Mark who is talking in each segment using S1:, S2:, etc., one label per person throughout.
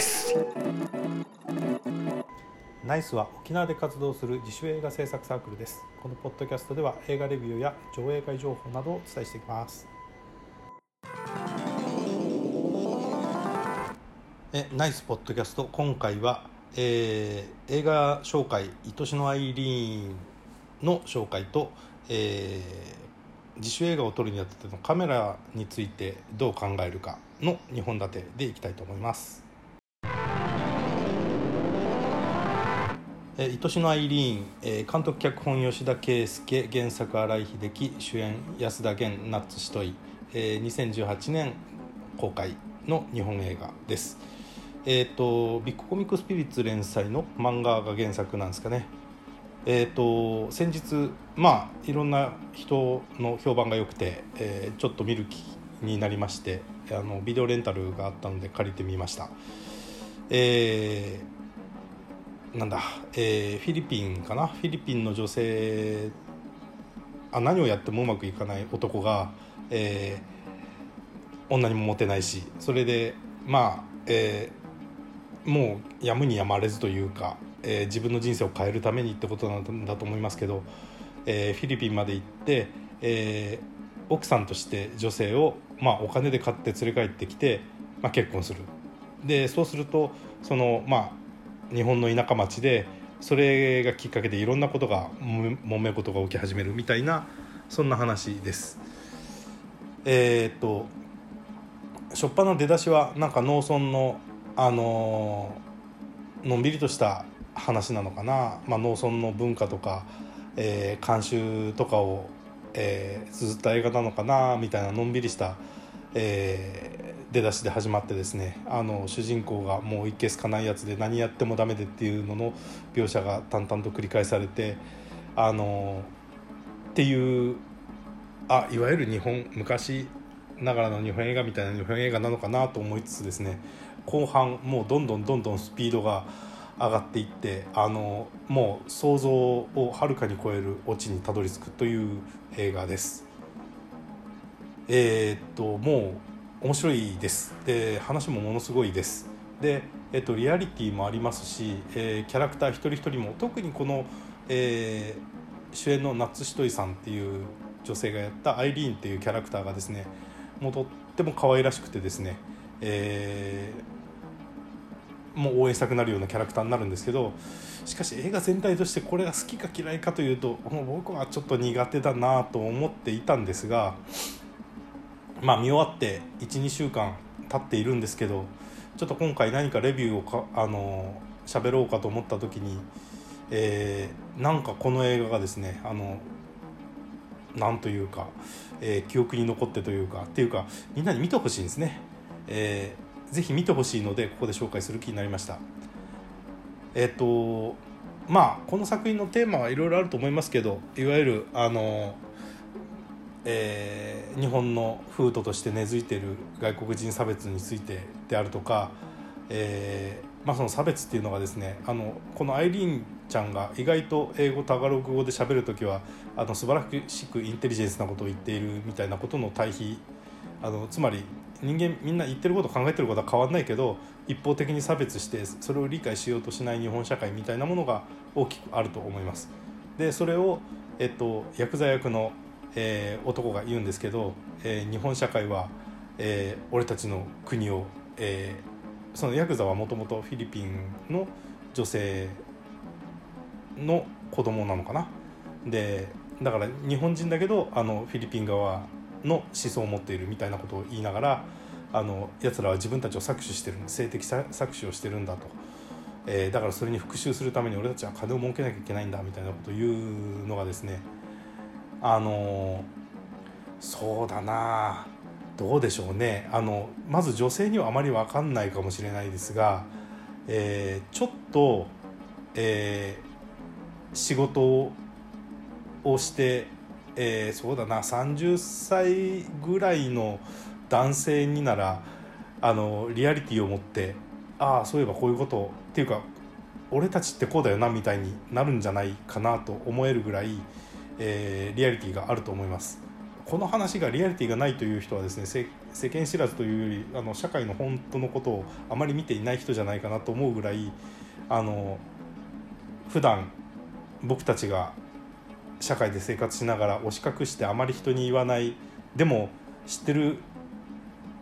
S1: イスナイスは沖縄で活動する自主映画制作サークルです。このポッドキャストでは映画レビューや上映会情報などをお伝えしていきます。えナイスポッドキャスト。今回は、えー、映画紹介「愛しのアイリーン」の紹介と、えー、自主映画を撮るにあたってのカメラについてどう考えるかの2本立てでいきたいと思います。え愛しのアイリーン、え監督脚本吉田圭佑原作新井秀樹主演安田源ナッツシトイ、え2018年公開の日本映画です。えっ、ー、とビッグコミックスピリッツ連載の漫画が原作なんですかね。えっ、ー、と先日まあいろんな人の評判が良くて、えー、ちょっと見る気になりましてあのビデオレンタルがあったので借りてみました。えー、なんだ、えー、フィリピンかな？フィリピンの女性あ何をやってもうまくいかない男が、えー、女にもモテないしそれでまあ、えー、もうやむにやまれずというか、えー、自分の人生を変えるためにってことなんだと思いますけど、えー、フィリピンまで行って、えー、奥さんとして女性をまあ、お金で買って連れ帰ってきて、まあ、結婚する。でそうするとその、まあ、日本の田舎町でそれがきっかけでいろんなことがもめ事が起き始めるみたいなそんな話です。えー、っと初っ端の出だしはなんか農村の、あののんびりとした話なのかな、まあ、農村の文化とか、えー、慣習とかをえー、綴った映画なのかなみたいなのんびりした、えー、出だしで始まってですねあの主人公がもう一見すかないやつで何やってもダメでっていうのの描写が淡々と繰り返されてあのっていうあいわゆる日本昔ながらの日本映画みたいな日本映画なのかなと思いつつですね後半もうどんどんどんどんスピードが上がっていってあのもう想像をはるかに超えるオチにたどり着くという映画です。えー、っともう面白いです。で話もものすごいです。で、えっと、リアリティもありますし、えー、キャラクター一人一人も特にこの、えー、主演の夏ひといさんっていう女性がやったアイリーンっていうキャラクターがですねもうとっても可愛らしくてですね、えーもう応援したくなるようなキャラクターになるんですけどしかし映画全体としてこれが好きか嫌いかというともう僕はちょっと苦手だなと思っていたんですがまあ見終わって12週間経っているんですけどちょっと今回何かレビューをかあの喋ろうかと思った時に、えー、なんかこの映画がですねあのなんというか、えー、記憶に残ってというかっていうかみんなに見てほしいんですね。えーぜひ見てほしいのでここで紹介する気になりましたえっ、とまあこの作品のテーマはいろいろあると思いますけどいわゆるあの、えー、日本の風土として根付いている外国人差別についてであるとか、えーまあ、その差別っていうのがですねあのこのアイリーンちゃんが意外と英語タガログ語で喋る時はあの素晴らしくインテリジェンスなことを言っているみたいなことの対比あのつまり人間みんな言ってること考えてることは変わんないけど一方的に差別してそれを理解しようとしない日本社会みたいなものが大きくあると思います。でそれを、えっと、ヤクザ役の、えー、男が言うんですけど、えー、日本社会は、えー、俺たちの国を、えー、そのヤクザはもともとフィリピンの女性の子供なのかな。でだから日本人だけどあのフィリピン側の思想を持っているみたいなことを言いながらあの奴らは自分たちを搾取してる性的搾取をしてるんだと、えー、だからそれに復讐するために俺たちは金を儲けなきゃいけないんだみたいなことを言うのがですねあのそうだな。どうでしょうね。あのまず女性にはあまり分かんないかもしれないですが、えー、ちょっと、えー、仕事をしてえー、そうだな。30歳ぐらいの男性にならあのリアリティを持ってああそういえばこういうこと。っていうか俺たちってこうだよなみたいになるんじゃないかなと思えるぐらい、えー、リアリティがあると思います。この話がリアリティがないという人はですね世間知らずというよりあの社会の本当のことをあまり見ていない人じゃないかなと思うぐらいあの普段僕たちが社会で生活しながら押し隠してあまり人に言わないでも知ってる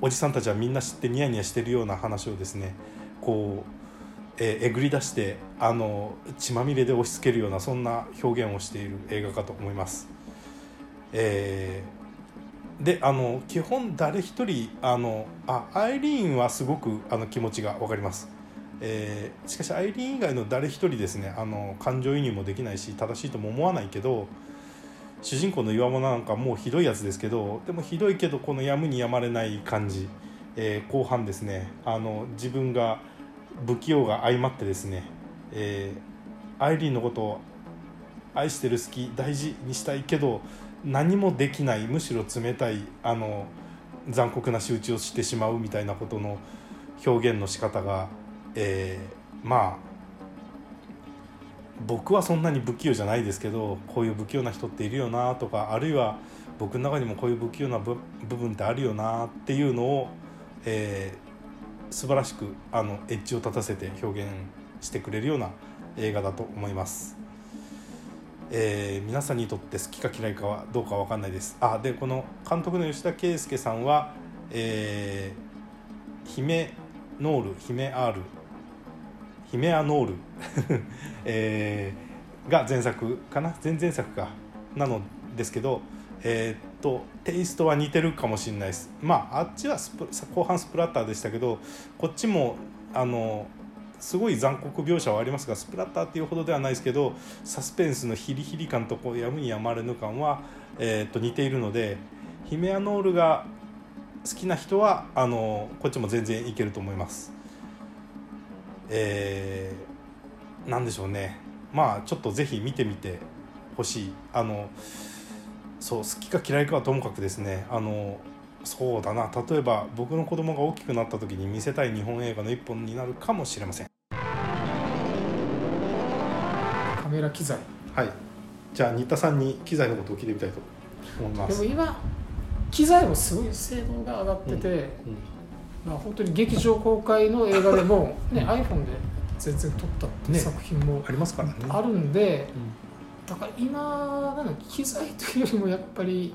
S1: おじさんたちはみんな知ってニヤニヤしてるような話をですねこうええぐり出してあの血まみれで押し付けるようなそんな表現をしている映画かと思います。えー、であの基本誰一人あのあアイリーンはすごくあの気持ちが分かります。えー、しかしアイリーン以外の誰一人ですねあの感情移入もできないし正しいとも思わないけど主人公の岩物なんかもうひどいやつですけどでもひどいけどこのやむにやまれない感じ、えー、後半ですねあの自分が不器用が相まってですね、えー、アイリーンのことを愛してる好き大事にしたいけど何もできないむしろ冷たいあの残酷な仕打ちをしてしまうみたいなことの表現の仕方が、えー、まあ僕はそんなに不器用じゃないですけどこういう不器用な人っているよなとかあるいは僕の中にもこういう不器用な部分ってあるよなっていうのを、えー、素晴らしくあのエッジを立たせて表現してくれるような映画だと思います、えー、皆さんにとって好きか嫌いかはどうか分かんないです。あでこの監督の吉田圭佑さんは、えー、姫ノール姫 R 姫アノール、えー、が前作かな？前々作か。なのですけどえー、っとテイストは似てるかもしれないです。まああっちは後半スプラッターでしたけどこっちもあのすごい残酷描写はありますがスプラッターっていうほどではないですけどサスペンスのヒリヒリ感とこうやむにやまれぬ感は、えー、と似ているのでヒメアノールが好きな人はあのこっちも全然いけると思います。えー、なんでしょうね。まあちょっとぜひ見てみてほしい。あのそう好きか嫌いかはともかくですね。あのそうだな。例えば僕の子供が大きくなった時に見せたい日本映画の一本になるかもしれません。
S2: カメラ機材。
S1: はい。じゃあ新田さんに機材のことを聞いてみたいと思います。
S2: でも今機材もすごい性能が上がってて、うんうん、まあ、本当に劇場公開の映画でも、ね、iPhone で全然撮った作品も、
S1: ありますからね。
S2: あるんで、だから今なの機材というよりもやっぱり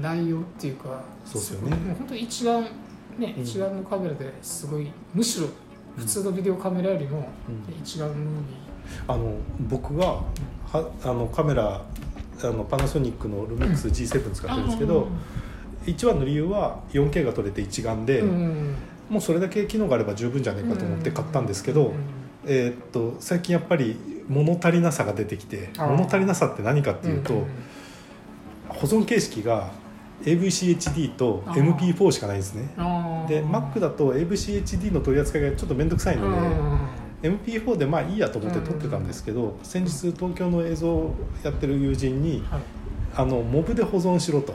S2: 内容っていうか、
S1: そうですよね。
S2: もう本当に一眼ね、うん、一眼のカメラですごいむしろ普通のビデオカメラよりも一眼ムービ
S1: ー、あの僕がはあのカメラあのパナソニックのルミックス G7 使ってるんですけど、一番の理由は 4K が撮れて一眼で、もうそれだけ機能があれば十分じゃないかと思って買ったんですけど、えー、っと最近やっぱり物足りなさが出てきて物足りなさって何かっていうと、保存形式が AVCHD と MP4 しかないんですね。で Mac だと AVCHD の取り扱いがちょっと面倒くさいので MP4 でまあいいやと思って撮ってたんですけど先日東京の映像をやってる友人に、あのモブで保存しろと。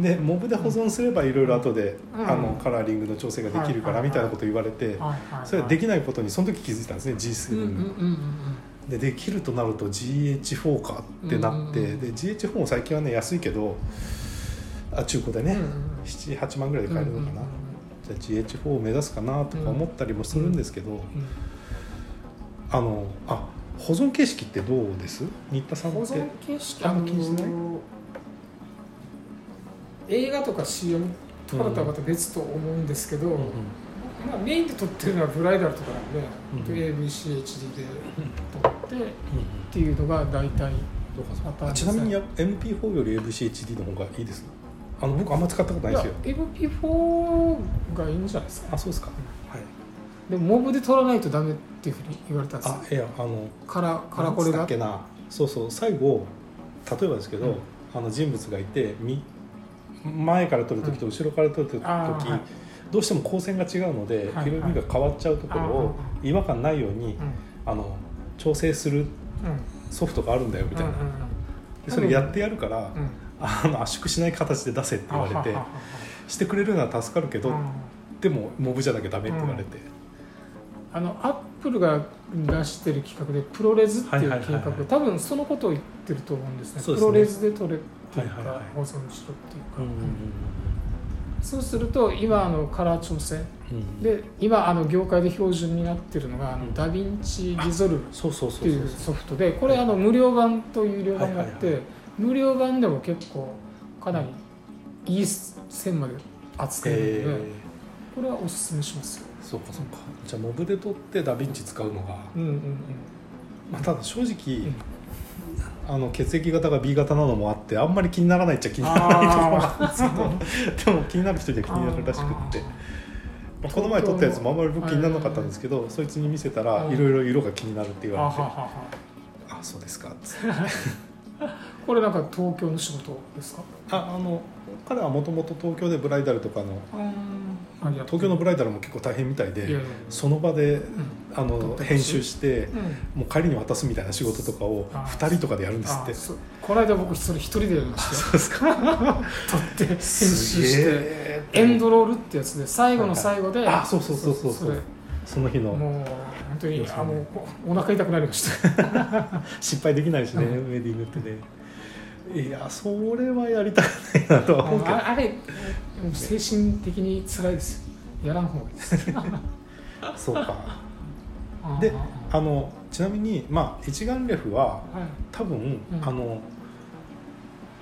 S1: でモブで保存すればいろいろ後で、うん、あのカラーリングの調整ができるからみたいなこと言われてそれはできないことにその時気づいたんですね G7 に。でできるとなると GH4 かってなって、で GH4 も最近はね安いけどあ中古でね、78万ぐらいで買えるのかな、じゃあ GH4 を目指すかなとか思ったりもするんですけど、あのあ保存形式ってどうです？新田さんって？保
S2: 存形式あんま気にしない？映画とか CM とかだったらまた別と思うんですけど、うんうん、まあ、メインで撮ってるのはブライダルとかなんで、うん、AVCHD で撮ってっていうのが大体
S1: ちなみに MP4 より AVCHD の方がいいですあの僕あんま使ったことないですよ。
S2: MP4 がいいんじゃないですか。
S1: あそうですか。はい。
S2: でもモブで撮らないとダメっていうふうに言われたんです
S1: あいやあの
S2: カラカラコレが。
S1: そうそう最後例えばですけど、うん、あの人物がいてみ前から撮る時と後ろから撮る時、どうしても光線が違うので色味が変わっちゃうところを違和感ないように、あの調整するソフトがあるんだよみたいな、でそれやってやるから、あの圧縮しない形で出せって言われてしてくれるのは助かるけど、でもモブじゃなきゃダメって言われて。
S2: あのアッップルが出してる企画でプロレズっていう
S1: はいはい
S2: 計画、
S1: はいはい。
S2: 多分そのことを言ってると思うんですね。
S1: ね。
S2: プロレズで撮れっていうか、
S1: はいはいはい
S2: 保存しろっていうか、
S1: うんうん
S2: そうすると今あのカラー調整。
S1: うん。うん
S2: で今あの業界で標準になってるのがあの、
S1: うん。
S2: ダヴィンチリゾルブっていうソフトでこれあの無料版と有料版があって、
S1: はいはい
S2: 無料版でも結構かなりいい線まで扱えるので、
S1: え
S2: これはおすすめしますよ。
S1: ー、そうかそうか。じゃあモブで撮ってダヴィンチ使うのが、
S2: うんうんうん。
S1: まあ、ただ正直、
S2: ん。
S1: あの血液型が B 型なのもあってあんまり気にならないっちゃ気にならないところなんですけど。でも気になる人には気になるらしくって、まあ、この前撮ったやつもあんまり僕気にならなかったんですけどそいつに見せたら
S2: うん。
S1: いろいろ色が気になるって言われて。
S2: はは
S1: あそうですか。っつって。
S2: これなんか東京の仕事ですか？
S1: ああの彼はもともと東京でブライダルとかの東京のブライダルも結構大変みたいでその場で
S2: うん。
S1: あの編集して
S2: うん。
S1: もう帰りに渡すみたいな仕事とかを
S2: あ
S1: 2人とかでやるんですって。
S2: この間僕それ一人でやりましたよ。
S1: そうですか。
S2: 撮って編集して。
S1: え
S2: エンドロールってやつで最後の最後で、
S1: あそうそうそうそう。そう
S2: れ。
S1: その日の。
S2: もう本当にあもうおお腹痛くなりました。
S1: 失敗できないしね、
S2: うん。
S1: ウェディングってね。いやそれはやりたくないなとは思うけど。
S2: ああれ精神的に辛いですよ。やらん方がいいです。
S1: そうか。
S2: あ
S1: で
S2: あ
S1: あのちなみにまあ一眼レフは
S2: はい。
S1: 多分、
S2: ん。
S1: あの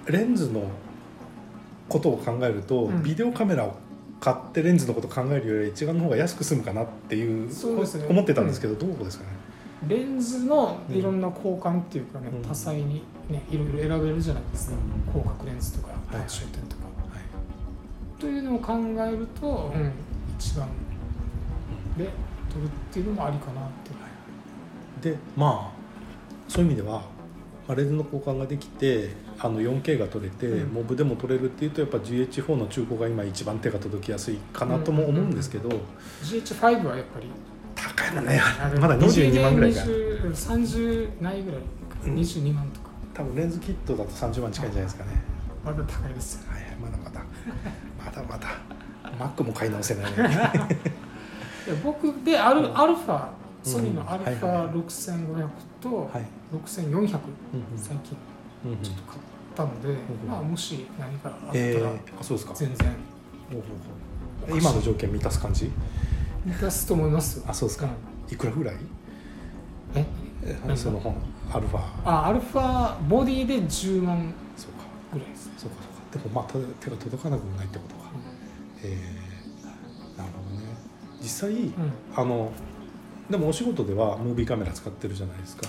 S1: レンズのことを考えると、
S2: うん。
S1: ビデオカメラを買ってレンズのことを考えるより一眼の方が安く済むかなっていう
S2: ね。
S1: 思ってたんですけど、どうですかね？
S2: レンズのいろんな交換っていうかね、
S1: うん。
S2: 多彩にねいろいろ選べるじゃないですか、
S1: うん。
S2: 広角レンズとか
S1: い
S2: 単焦点とか、
S1: はい
S2: というのを考えると、うん、一番で撮るっていうのもありかなって。
S1: でまあそういう意味では、まあ、レンズの交換ができてあの 4K が撮れて、
S2: うん。
S1: モブでも撮れるっていうとやっぱ GH4 の中古が今一番手が届きやすいかなとも思うんですけど、
S2: GH5 はやっぱり。
S1: 高いのねまだ22万ぐらいか。
S2: 20 30ないぐらい、
S1: うん。
S2: 22万とか。
S1: 多分レンズキットだと30万近いんじゃないですかね。
S2: まだ高いですよ。
S1: はいはいまだまだまだ。まだ。Mac も買い直せない
S2: 僕でアル,、アルファ
S1: うん。
S2: ソニーのアルフ
S1: はいはいは
S2: ァ6500と
S1: はい、
S2: 6400、
S1: うんうん。
S2: 最近
S1: うんうん。
S2: ちょっと買ったので、
S1: ん
S2: まあ、もし何かあったら
S1: えー、あそうですか。
S2: 全然。
S1: 今の条件満たす感じ？
S2: 満たすと思います。よ
S1: あそうですか。
S2: ん。
S1: いくらぐらい？
S2: え？
S1: その本アルファ。
S2: あアルファボディで10万
S1: そうか
S2: ぐらいです、
S1: そうか。そうかでもまあ手手が届かなくもないってこと？かえー、なるほどね。実際、
S2: うん。
S1: あのでもお仕事ではムービーカメラ使ってるじゃないですか。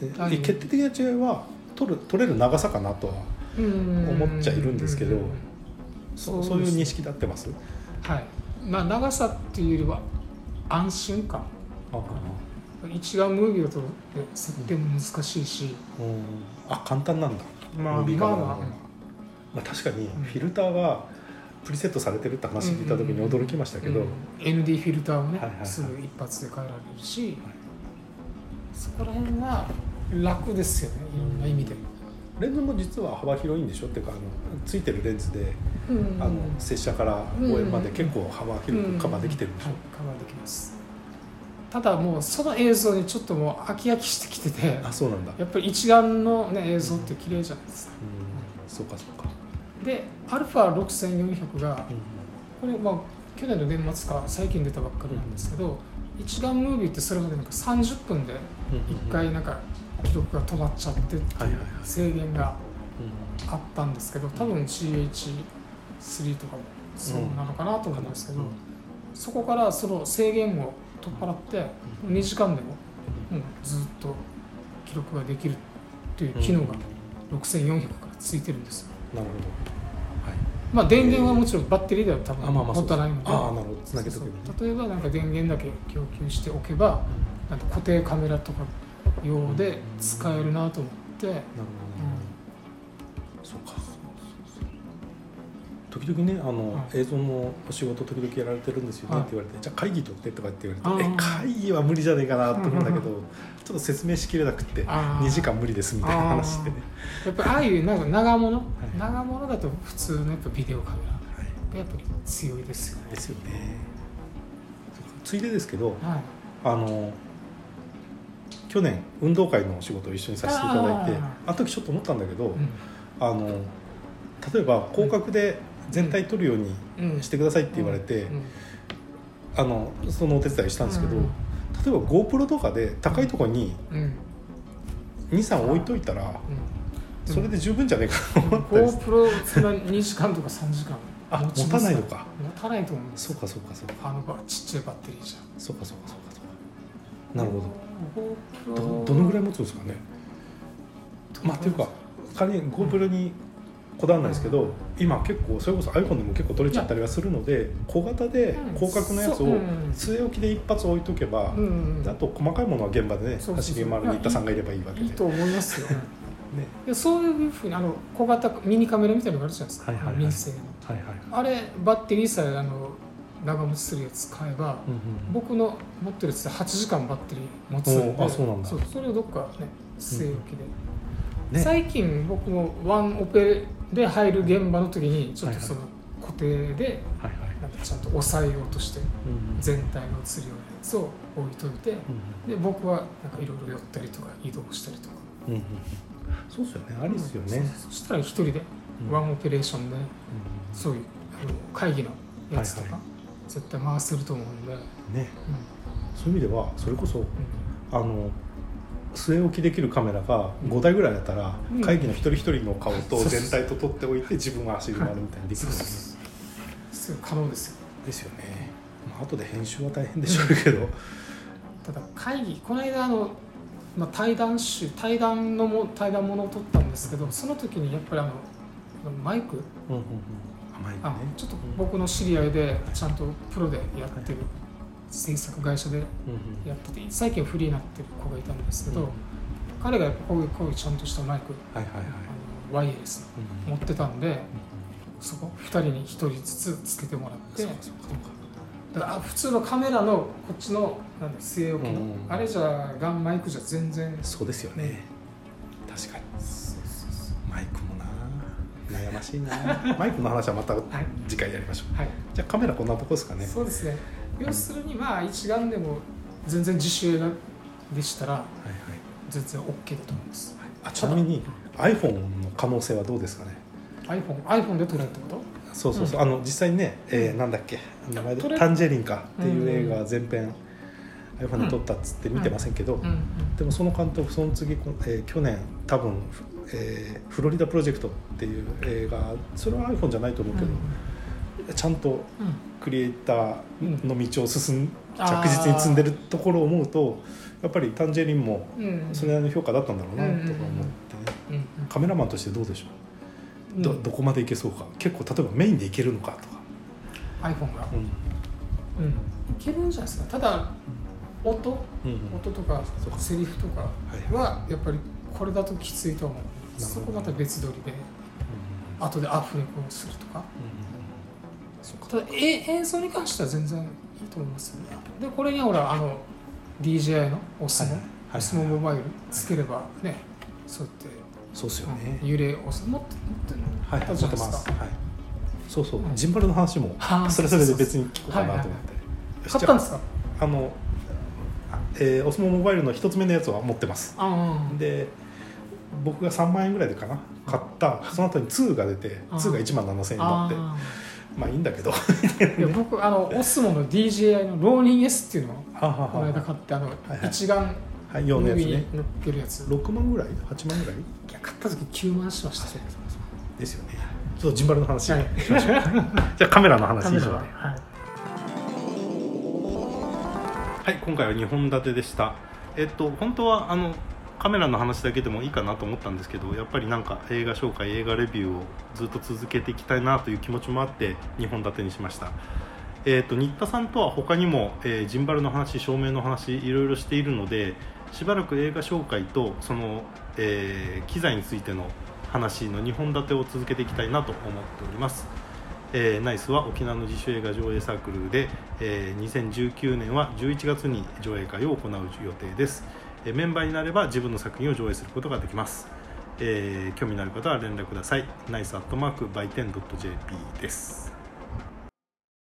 S1: で、
S2: はい。
S1: 決定的な違いは撮る撮れる長さかなとは
S2: うん。
S1: 思っちゃいるんですけど
S2: うん。
S1: そ
S2: そう
S1: そういう認識で合ってます？
S2: はい。まあ長さっていうよりは安心感。
S1: あ
S2: 一眼ムービーだと設定も難しいし、
S1: うん。あ簡単なんだ。
S2: まあ
S1: ムービーカメラの
S2: まあまあ。
S1: まあ確かに
S2: うん。
S1: フィルターがプリセットされてるって話聞いた時に驚きましたけど、
S2: うん ND フィルターをね、
S1: はいはいはい。
S2: すぐ一発で変えられるし、そこら辺は楽ですよねいろんな意味で、
S1: レンズも実は幅広いんでしょ？っていうかあのついてるレンズで、
S2: うん。
S1: あの拙者から望遠まで結構幅広くカバーできてるんでしょ、
S2: はいカバーできます。ただもうその映像にちょっともう飽き飽きしてきてて
S1: あそうなんだ。
S2: やっぱり一眼の、ね、映像って綺麗じゃないですか。
S1: うん。そうかそうか、
S2: で α6400 がこれまあ去年の年末か最近出たばっかりなんですけど、一眼ムービーってそれまでなんか30分で1回なんか記録が止まっちゃってっていう制限が
S1: うん。
S2: あったんですけど多分 GH3 とかもそうなのかなと思うんですけど、
S1: うん。
S2: そこからその制限を取っ払って2時間でも、うん。ずっと記録ができるっていう機能が6400からついてるんですよ。
S1: なるほど、はい、
S2: まあ電源はもちろんバッテリーでは多分
S1: あま
S2: ないので、
S1: なるほど。つなげとけばね。
S2: そうそう例えばなんか電源だけ供給しておけばなんか固定カメラとか用で使えるなと思って、
S1: なるほど時々ねあの、
S2: は
S1: 映像のお仕事時々やられてるんですよね
S2: はい。
S1: って言われて、じゃあ会議取ってとかって言われてえ会議は無理じゃないかなと思うんだけどちょっと説明しきれなくて
S2: あー。
S1: 2時間無理ですみたいな話してね、
S2: やっぱりああいうなんか長物、
S1: い。
S2: 長物だと普通のやっぱビデオカメラ。
S1: はい、
S2: がやっぱり強いですよね。
S1: ですよね。ついでですけど
S2: はい、
S1: あの去年運動会のお仕事を一緒にさせていただいて
S2: あ
S1: あの時ちょっと思ったんだけど、
S2: うん。
S1: あの例えば広角で全体撮るように
S2: うん。
S1: してくださいって言われて、
S2: うん。
S1: あのそのお手伝いしたんですけど、
S2: うん。
S1: 例えば GoPro とかで高いところに
S2: うん。
S1: 23置いといたら
S2: うん。
S1: それで十分じゃないかなと思ったり
S2: GoPro そんな2時間とか3時間。
S1: あ持たないのか。
S2: 持たないと思うんです。
S1: そうかそうかそうか。
S2: あのばちっちゃいバッテリーじゃ
S1: そうかそうかそうかそうか。なるほど。
S2: ど
S1: どどのぐらい持つんですかね。まあっていうか仮に GoPro にこだわらないですけど、今結構それこそ iPhone でも結構撮れちゃったりはするので小型で広角のやつを据え置きで一発置いとけば、
S2: うん
S1: あと細かいものは現場でね走り回る新田さんがいればいいわけで。
S2: いいと思いますよ。
S1: ね。
S2: でそういうふうにあの小型ミニカメラみたいなのがあるじゃないですか、
S1: はいはいはい。
S2: 民生の。
S1: はいはい
S2: あれバッテリーさえあの長持ちするやつ買えば、
S1: うんうん
S2: 僕の持ってるやつで8時間バッテリー持つんで
S1: おあそうなんだ。
S2: それをどっかね据え置きで、
S1: ね。
S2: 最近僕もワンオペで入る現場の時にちょっと
S1: はいはい。
S2: その固定で
S1: はいはい。
S2: なんかちゃんと抑えようとして
S1: うんうん。
S2: 全体の映るようなやつを置いといて
S1: うん
S2: で僕はなんかいろいろ寄ったりとか移動したりとか。
S1: うんうんそうですよね。ありですよね、
S2: そそしたら一人でワンオペレーションでそういうあの会議のやつとか
S1: はいは
S2: 絶対回せると思うんで、
S1: うん。ね
S2: う
S1: そういう意味ではそれこそ
S2: ん。
S1: あの据え置きできるカメラが5台ぐらいだったら、
S2: うん。
S1: 会議の一人一人の顔と全体と撮っておいて自分が走り回るみたいにできる。ですね
S2: そうそう。可能ですよ。
S1: ですよね、まあ後で編集は大変でしょうけど。
S2: ただ会議この間あの、まあ、対談集対談のも対談ものを撮ったんですけどその時にやっぱりあのマイク？
S1: うんうんうん。甘いね。
S2: あちょっと僕の知り合いでちゃんとプロでやってる制作会社で
S1: うん
S2: やってて最近フリーになってる子がいたんですけど、
S1: うん
S2: 彼がやっぱこういうこういうちゃんとしたマイク
S1: はいはいはい。
S2: ワイヤレス持ってたんでそこ2人に1人ずつつけてもらって
S1: そうかそうか。そうか
S2: だからあ普通のカメラのこっちのなんだ据え置きの、
S1: うん
S2: あれじゃガンマイクじゃ全然
S1: そうですよね。
S2: ね。
S1: 確かに。マイクもな。悩ましいな。マイクの話はまた次回やりましょう。
S2: はい、
S1: じゃあカメラこんなとこですかね。
S2: そうですね要するにまあ一眼でも全然自主映画でしたら
S1: はいはい。
S2: 全然 OK だと思います、
S1: あちなみに iPhone の可能性はどうですかね
S2: ？iPhone, iPhone で撮れるってこと？
S1: そうそうそう、あの実際にね、えーなんだっけ？名前でタンジェリンかっていう映画
S2: う
S1: 全編 iPhone で撮ったっつって見てませんけど、
S2: うんうん。
S1: でもその監督その次、えー去年多分、えーフロリダプロジェクト」っていう映画それは iPhone じゃないと思うけど、ちゃんと
S2: うん
S1: クリエイターの道を進ん、着実に積んでるところを思うとやっぱりタンジェリンもそれなりの評価だったんだろうなとか思って。ね、カメラマンとしてどうでしょう、
S2: うん。
S1: どどこまでいけそうか？結構例えばメインでいけるのかとか、
S2: iPhone が？
S1: うん。
S2: うん。いけるんじゃないですか。ただ音？
S1: うんうん。
S2: 音とかセリフとか
S1: は
S2: やっぱりこれだときついと思う。
S1: ど。
S2: そこまた別撮りで
S1: うん。
S2: 後でアフレコをするとかただえ映像に関しては全然いいと思いますよね。でこれにほらあの DJI のオスモ、
S1: はいはい。
S2: オスモモバイルつければねそうやって、
S1: そうっすよね、
S2: うん揺れオス持って持ってるの
S1: はい。はい持ってます。はい。そうそう、
S2: うん。
S1: ジンバルの話も
S2: はあ
S1: それはそれで別に聞こうかなと思って、
S2: 買ったんですか？
S1: あの、えー、オスモモバイルの一つ目のやつは持ってます。で僕が3万円ぐらいでかな。買った。その後に2が出て
S2: あー
S1: 2が1万7000円になって。
S2: あ
S1: まあいいんだけど。
S2: ーいや僕あのオスモの DJI のローニング S っていうのをこの間
S1: は
S2: 買ってあの、
S1: はい
S2: 一眼
S1: はい4のやつね。
S2: 乗っけるやつ、い
S1: 6万ぐらい？8万ぐらい？
S2: や買った時9万しました。
S1: ですよね。ちょっとジンバルの話
S2: はい。
S1: しましょう。じゃあカメラの話以上
S2: はい。
S1: はい、今回は2本立てでした。えっと本当はあのカメラの話だけでもいいかなと思ったんですけど、やっぱりなんか映画紹介、映画レビューをずっと続けていきたいなという気持ちもあって2本立てにしました。えっと新田さんとは他にも、えージンバルの話、照明の話いろいろしているので、しばらく映画紹介とその、えー機材についての話の2本立てを続けていきたいなと思っております。えーナイスは沖縄の自主映画上映サークルで、え2019年は11月に上映会を行う予定です、えメンバーになれば自分の作品を上映することができます、えー興味のある方は連絡ください。ナイスアットマーク売店 .jp です。